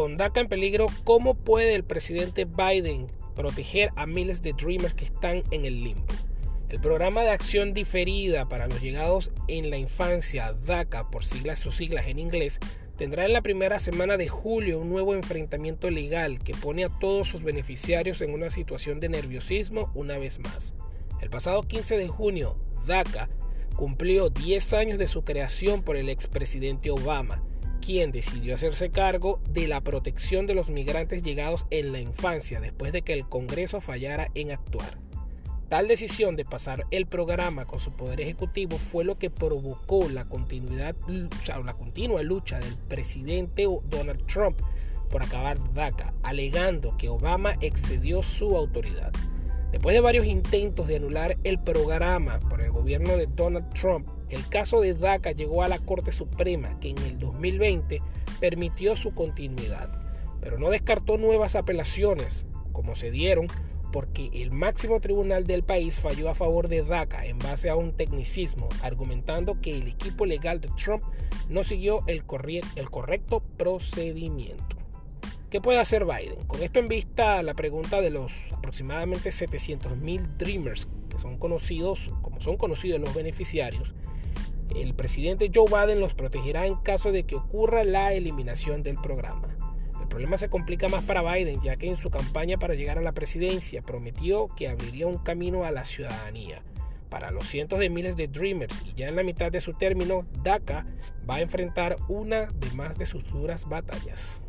con DACA en peligro, ¿cómo puede el presidente Biden proteger a miles de Dreamers que están en el limbo? El programa de acción diferida para los llegados en la infancia, DACA por siglas sus siglas en inglés, tendrá en la primera semana de julio un nuevo enfrentamiento legal que pone a todos sus beneficiarios en una situación de nerviosismo una vez más. El pasado 15 de junio, DACA cumplió 10 años de su creación por el expresidente Obama, quien decidió hacerse cargo de la protección de los migrantes llegados en la infancia después de que el Congreso fallara en actuar. Tal decisión de pasar el programa con su poder ejecutivo fue lo que provocó la continuidad, o la continua lucha del presidente Donald Trump por acabar DACA, alegando que Obama excedió su autoridad. Después de varios intentos de anular el programa por el gobierno de Donald Trump, el caso de DACA llegó a la Corte Suprema, que en el 2020 permitió su continuidad, pero no descartó nuevas apelaciones, como se dieron porque el máximo tribunal del país falló a favor de DACA en base a un tecnicismo, argumentando que el equipo legal de Trump no siguió el, correcto procedimiento. ¿Qué puede hacer Biden? Con esto en vista, la pregunta de los aproximadamente 700.000 Dreamers que son conocidos, como son conocidos los beneficiarios, el presidente Joe Biden los protegerá en caso de que ocurra la eliminación del programa problema se complica más para Biden, ya que en su campaña para llegar a la presidencia prometió que abriría un camino a la ciudadanía. Para los cientos de miles de Dreamers y ya en la mitad de su término, DACA va a enfrentar una de más de sus duras batallas.